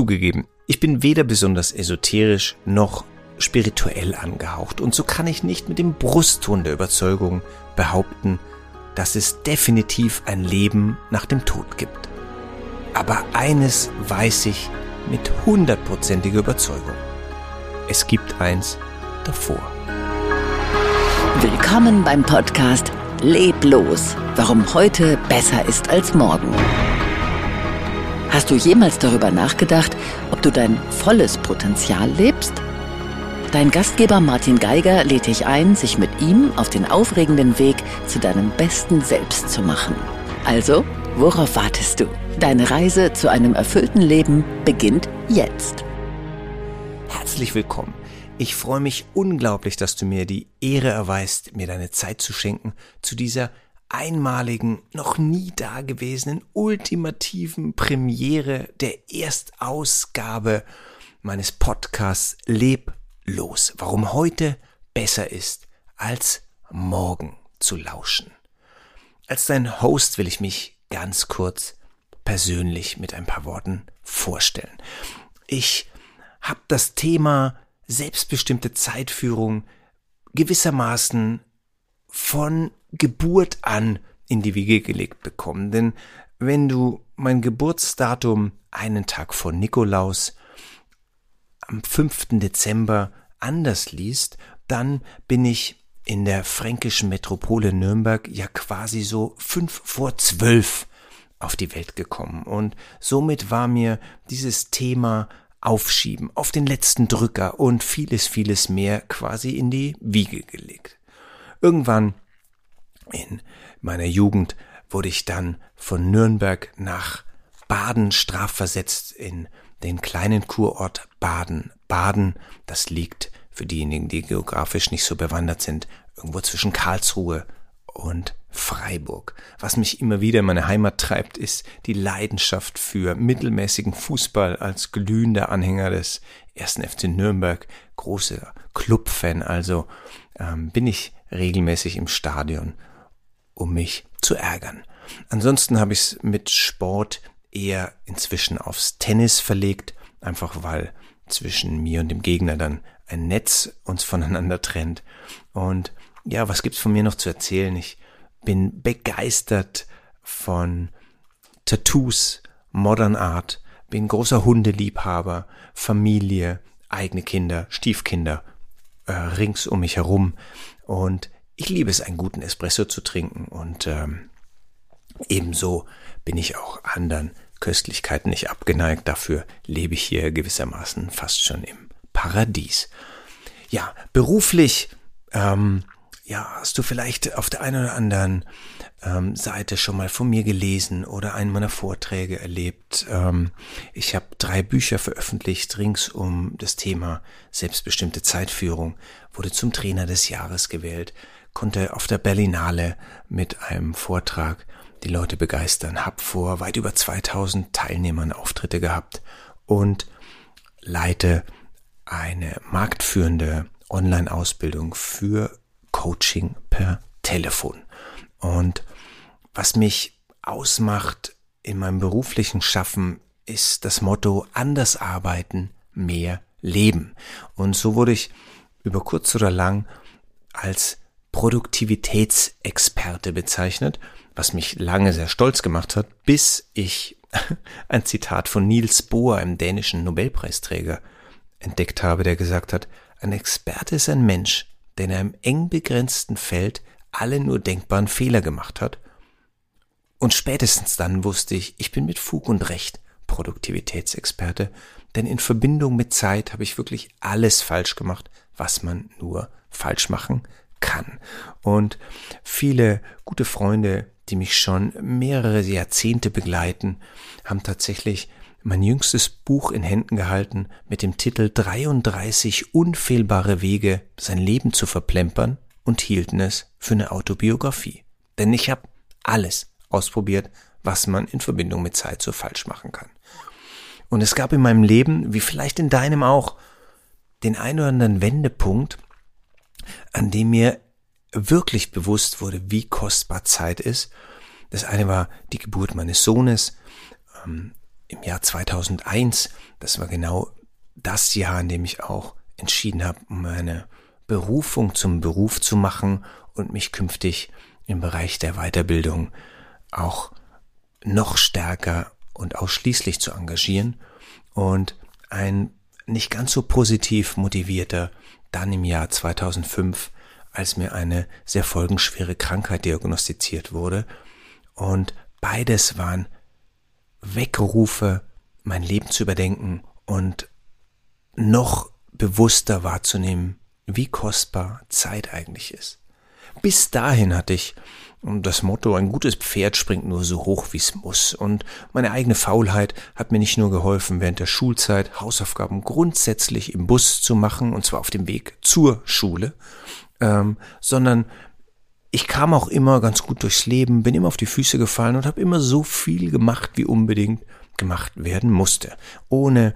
Zugegeben, ich bin weder besonders esoterisch noch spirituell angehaucht und so kann ich nicht mit dem Brustton der Überzeugung behaupten, dass es definitiv ein Leben nach dem Tod gibt. Aber eines weiß ich mit hundertprozentiger Überzeugung. Es gibt eins davor. Willkommen beim Podcast Leblos, warum heute besser ist als morgen. Hast du jemals darüber nachgedacht, ob du dein volles Potenzial lebst? Dein Gastgeber Martin Geiger lädt dich ein, sich mit ihm auf den aufregenden Weg zu deinem besten Selbst zu machen. Also, worauf wartest du? Deine Reise zu einem erfüllten Leben beginnt jetzt. Herzlich willkommen. Ich freue mich unglaublich, dass du mir die Ehre erweist, mir deine Zeit zu schenken zu dieser einmaligen, noch nie dagewesenen, ultimativen Premiere der Erstausgabe meines Podcasts Leb los, warum heute besser ist, als morgen zu lauschen. Als dein Host will ich mich ganz kurz persönlich mit ein paar Worten vorstellen. Ich habe das Thema selbstbestimmte Zeitführung gewissermaßen von Geburt an in die Wiege gelegt bekommen. Denn wenn du mein Geburtsdatum einen Tag vor Nikolaus am 5. Dezember anders liest, dann bin ich in der fränkischen Metropole Nürnberg ja quasi so fünf vor zwölf auf die Welt gekommen. Und somit war mir dieses Thema Aufschieben auf den letzten Drücker und vieles, vieles mehr quasi in die Wiege gelegt. Irgendwann in meiner Jugend wurde ich dann von Nürnberg nach Baden strafversetzt in den kleinen Kurort Baden. Baden, das liegt für diejenigen, die geografisch nicht so bewandert sind, irgendwo zwischen Karlsruhe und Freiburg. Was mich immer wieder in meine Heimat treibt, ist die Leidenschaft für mittelmäßigen Fußball als glühender Anhänger des ersten FC Nürnberg, großer Clubfan. Also ähm, bin ich regelmäßig im Stadion, um mich zu ärgern. Ansonsten habe ich es mit Sport eher inzwischen aufs Tennis verlegt, einfach weil zwischen mir und dem Gegner dann ein Netz uns voneinander trennt. Und ja, was gibt's von mir noch zu erzählen? Ich bin begeistert von Tattoos, Modern Art, bin großer Hundeliebhaber, Familie, eigene Kinder, Stiefkinder äh, rings um mich herum und ich liebe es, einen guten Espresso zu trinken und ähm, ebenso bin ich auch anderen Köstlichkeiten nicht abgeneigt. Dafür lebe ich hier gewissermaßen fast schon im Paradies. Ja, beruflich ähm, ja, hast du vielleicht auf der einen oder anderen ähm, Seite schon mal von mir gelesen oder einen meiner Vorträge erlebt. Ähm, ich habe drei Bücher veröffentlicht rings um das Thema selbstbestimmte Zeitführung, wurde zum Trainer des Jahres gewählt, konnte auf der Berlinale mit einem Vortrag die Leute begeistern, hab vor weit über 2000 Teilnehmern Auftritte gehabt und leite eine marktführende Online-Ausbildung für Coaching per Telefon. Und was mich ausmacht in meinem beruflichen Schaffen, ist das Motto anders arbeiten, mehr leben. Und so wurde ich über kurz oder lang als Produktivitätsexperte bezeichnet, was mich lange sehr stolz gemacht hat, bis ich ein Zitat von Niels Bohr, einem dänischen Nobelpreisträger, entdeckt habe, der gesagt hat, ein Experte ist ein Mensch, der in einem eng begrenzten Feld alle nur denkbaren Fehler gemacht hat. Und spätestens dann wusste ich, ich bin mit Fug und Recht Produktivitätsexperte, denn in Verbindung mit Zeit habe ich wirklich alles falsch gemacht, was man nur falsch machen kann. Und viele gute Freunde, die mich schon mehrere Jahrzehnte begleiten, haben tatsächlich mein jüngstes Buch in Händen gehalten mit dem Titel 33 unfehlbare Wege, sein Leben zu verplempern und hielten es für eine Autobiografie. Denn ich habe alles ausprobiert, was man in Verbindung mit Zeit so falsch machen kann. Und es gab in meinem Leben, wie vielleicht in deinem auch, den ein oder anderen Wendepunkt, an dem mir wirklich bewusst wurde, wie kostbar Zeit ist. Das eine war die Geburt meines Sohnes, ähm, im Jahr 2001, das war genau das Jahr, in dem ich auch entschieden habe, meine Berufung zum Beruf zu machen und mich künftig im Bereich der Weiterbildung auch noch stärker und ausschließlich zu engagieren. Und ein nicht ganz so positiv motivierter dann im Jahr 2005, als mir eine sehr folgenschwere Krankheit diagnostiziert wurde. Und beides waren Weckrufe, mein Leben zu überdenken und noch bewusster wahrzunehmen, wie kostbar Zeit eigentlich ist. Bis dahin hatte ich das Motto, ein gutes Pferd springt nur so hoch, wie es muss. Und meine eigene Faulheit hat mir nicht nur geholfen, während der Schulzeit Hausaufgaben grundsätzlich im Bus zu machen, und zwar auf dem Weg zur Schule, ähm, sondern ich kam auch immer ganz gut durchs Leben, bin immer auf die Füße gefallen und habe immer so viel gemacht, wie unbedingt gemacht werden musste. Ohne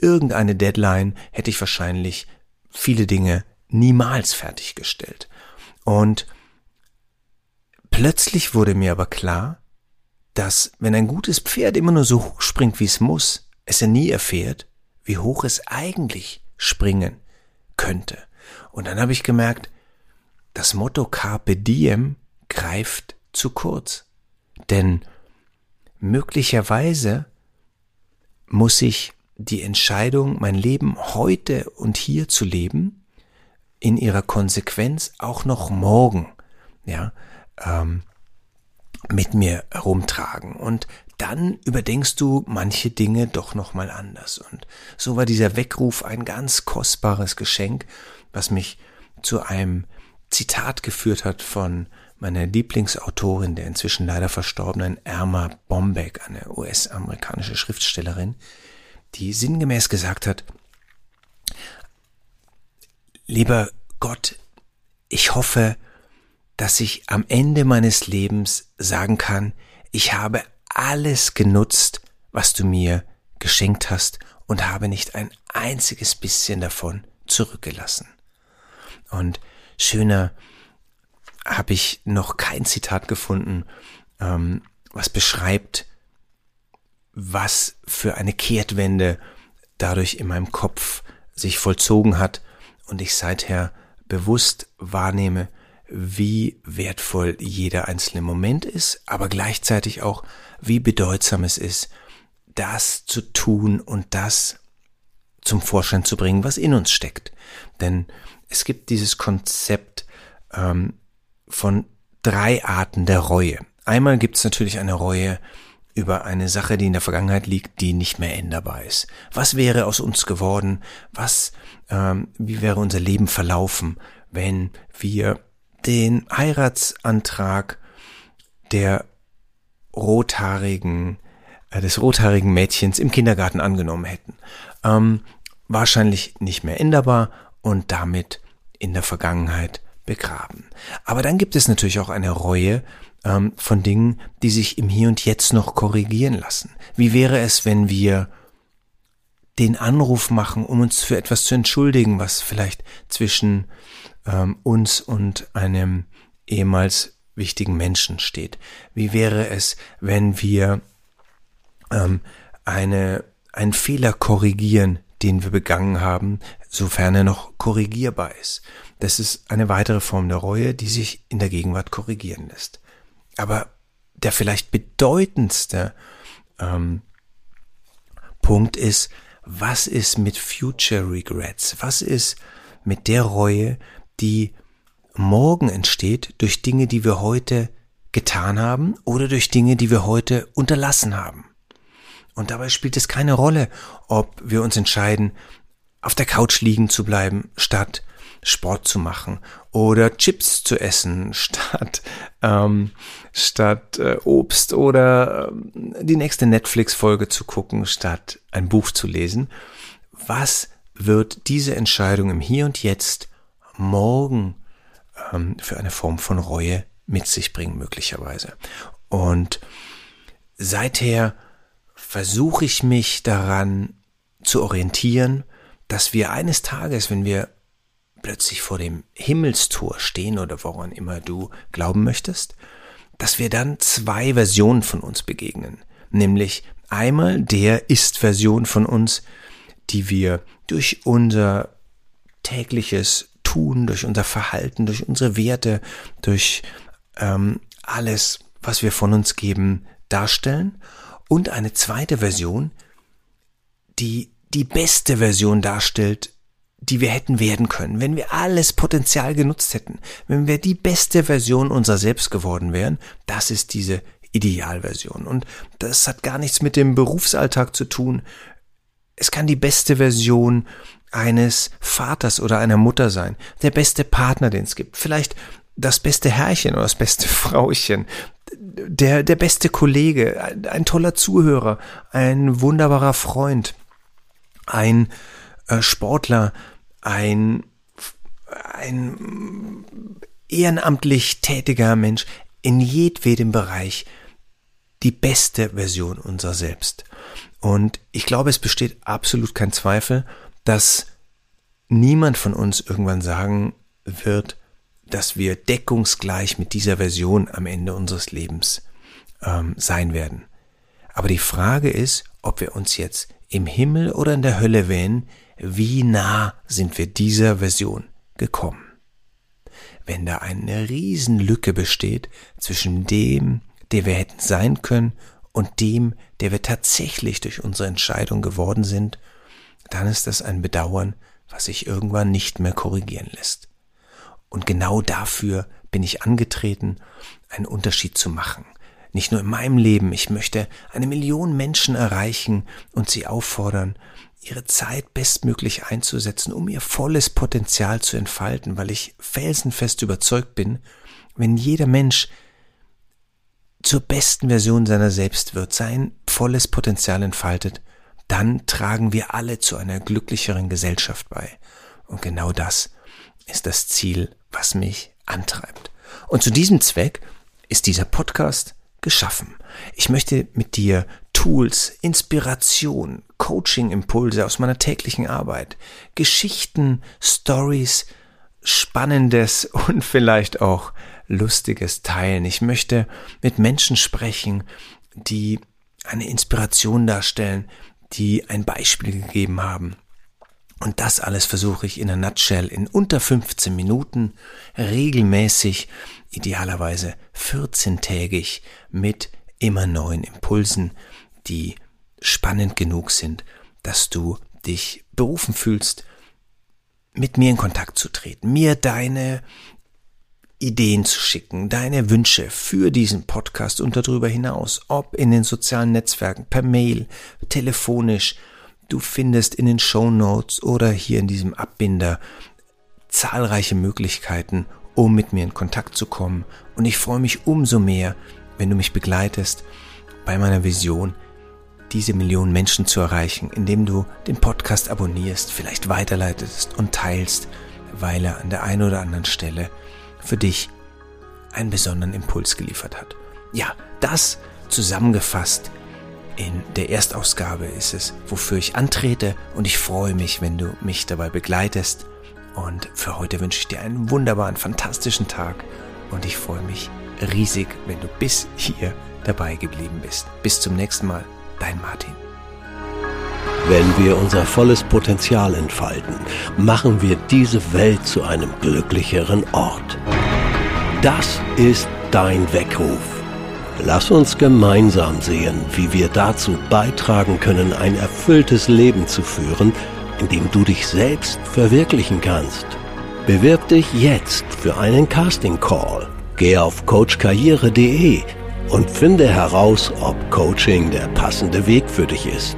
irgendeine Deadline hätte ich wahrscheinlich viele Dinge niemals fertiggestellt. Und plötzlich wurde mir aber klar, dass wenn ein gutes Pferd immer nur so hoch springt, wie es muss, es ja nie erfährt, wie hoch es eigentlich springen könnte. Und dann habe ich gemerkt, das Motto Carpe Diem greift zu kurz. Denn möglicherweise muss ich die Entscheidung, mein Leben heute und hier zu leben, in ihrer Konsequenz auch noch morgen, ja, ähm, mit mir herumtragen. Und dann überdenkst du manche Dinge doch nochmal anders. Und so war dieser Weckruf ein ganz kostbares Geschenk, was mich zu einem Zitat geführt hat von meiner Lieblingsautorin, der inzwischen leider verstorbenen Erma Bombeck, eine US-amerikanische Schriftstellerin, die sinngemäß gesagt hat, lieber Gott, ich hoffe, dass ich am Ende meines Lebens sagen kann, ich habe alles genutzt, was du mir geschenkt hast und habe nicht ein einziges bisschen davon zurückgelassen. Und schöner habe ich noch kein Zitat gefunden, ähm, was beschreibt, was für eine Kehrtwende dadurch in meinem Kopf sich vollzogen hat und ich seither bewusst wahrnehme, wie wertvoll jeder einzelne Moment ist, aber gleichzeitig auch, wie bedeutsam es ist, das zu tun und das zum Vorschein zu bringen, was in uns steckt. Denn es gibt dieses Konzept ähm, von drei Arten der Reue. Einmal gibt es natürlich eine Reue über eine Sache, die in der Vergangenheit liegt, die nicht mehr änderbar ist. Was wäre aus uns geworden? Was, ähm, wie wäre unser Leben verlaufen, wenn wir den Heiratsantrag der rothaarigen, äh, des rothaarigen Mädchens im Kindergarten angenommen hätten? Ähm, wahrscheinlich nicht mehr änderbar und damit in der Vergangenheit begraben. Aber dann gibt es natürlich auch eine Reue ähm, von Dingen, die sich im Hier und Jetzt noch korrigieren lassen. Wie wäre es, wenn wir den Anruf machen, um uns für etwas zu entschuldigen, was vielleicht zwischen ähm, uns und einem ehemals wichtigen Menschen steht? Wie wäre es, wenn wir ähm, eine, einen Fehler korrigieren, den wir begangen haben, sofern er noch korrigierbar ist? Das ist eine weitere Form der Reue, die sich in der Gegenwart korrigieren lässt. Aber der vielleicht bedeutendste ähm, Punkt ist, was ist mit Future Regrets? Was ist mit der Reue, die morgen entsteht durch Dinge, die wir heute getan haben oder durch Dinge, die wir heute unterlassen haben? Und dabei spielt es keine Rolle, ob wir uns entscheiden, auf der Couch liegen zu bleiben, statt Sport zu machen oder Chips zu essen statt ähm, statt äh, Obst oder äh, die nächste Netflix-Folge zu gucken statt ein Buch zu lesen. Was wird diese Entscheidung im Hier und Jetzt morgen ähm, für eine Form von Reue mit sich bringen möglicherweise? Und seither versuche ich mich daran zu orientieren, dass wir eines Tages, wenn wir plötzlich vor dem Himmelstor stehen oder woran immer du glauben möchtest, dass wir dann zwei Versionen von uns begegnen. Nämlich Einmal der Ist-Version von uns, die wir durch unser tägliches Tun, durch unser Verhalten, durch unsere Werte, durch ähm, alles, was wir von uns geben, darstellen. Und eine zweite Version, die die beste Version darstellt, die wir hätten werden können, wenn wir alles Potenzial genutzt hätten, wenn wir die beste Version unserer selbst geworden wären, das ist diese Idealversion. Und das hat gar nichts mit dem Berufsalltag zu tun. Es kann die beste Version eines Vaters oder einer Mutter sein, der beste Partner, den es gibt, vielleicht das beste Herrchen oder das beste Frauchen, der, der beste Kollege, ein, ein toller Zuhörer, ein wunderbarer Freund, ein äh, Sportler, ein, ein ehrenamtlich tätiger Mensch in jedwedem Bereich die beste Version unserer selbst. Und ich glaube, es besteht absolut kein Zweifel, dass niemand von uns irgendwann sagen wird, dass wir deckungsgleich mit dieser Version am Ende unseres Lebens ähm, sein werden. Aber die Frage ist, ob wir uns jetzt im Himmel oder in der Hölle wähnen, wie nah sind wir dieser Version gekommen. Wenn da eine Riesenlücke besteht zwischen dem, der wir hätten sein können, und dem, der wir tatsächlich durch unsere Entscheidung geworden sind, dann ist das ein Bedauern, was sich irgendwann nicht mehr korrigieren lässt. Und genau dafür bin ich angetreten, einen Unterschied zu machen. Nicht nur in meinem Leben, ich möchte eine Million Menschen erreichen und sie auffordern, ihre Zeit bestmöglich einzusetzen, um ihr volles Potenzial zu entfalten, weil ich felsenfest überzeugt bin, wenn jeder Mensch zur besten Version seiner selbst wird, sein volles Potenzial entfaltet, dann tragen wir alle zu einer glücklicheren Gesellschaft bei. Und genau das ist das Ziel, was mich antreibt. Und zu diesem Zweck ist dieser Podcast geschaffen. Ich möchte mit dir Tools, Inspiration, Coaching-Impulse aus meiner täglichen Arbeit, Geschichten, Stories, Spannendes und vielleicht auch Lustiges teilen. Ich möchte mit Menschen sprechen, die eine Inspiration darstellen, die ein Beispiel gegeben haben. Und das alles versuche ich in einer Nutshell in unter 15 Minuten regelmäßig, idealerweise 14-tägig mit immer neuen Impulsen, die spannend genug sind, dass du dich berufen fühlst, mit mir in Kontakt zu treten, mir deine Ideen zu schicken, deine Wünsche für diesen Podcast und darüber hinaus, ob in den sozialen Netzwerken, per Mail, telefonisch, du findest in den Show Notes oder hier in diesem Abbinder zahlreiche Möglichkeiten, um mit mir in Kontakt zu kommen. Und ich freue mich umso mehr, wenn du mich begleitest bei meiner Vision, diese Millionen Menschen zu erreichen, indem du den Podcast abonnierst, vielleicht weiterleitest und teilst, weil er an der einen oder anderen Stelle für dich einen besonderen Impuls geliefert hat. Ja, das zusammengefasst in der Erstausgabe ist es, wofür ich antrete und ich freue mich, wenn du mich dabei begleitest. Und für heute wünsche ich dir einen wunderbaren, fantastischen Tag und ich freue mich riesig, wenn du bis hier dabei geblieben bist. Bis zum nächsten Mal, dein Martin. Wenn wir unser volles Potenzial entfalten, machen wir diese Welt zu einem glücklicheren Ort. Das ist dein Weckruf. Lass uns gemeinsam sehen, wie wir dazu beitragen können, ein erfülltes Leben zu führen, in dem du dich selbst verwirklichen kannst. Bewirb dich jetzt für einen Casting Call. Geh auf coachkarriere.de und finde heraus, ob Coaching der passende Weg für dich ist.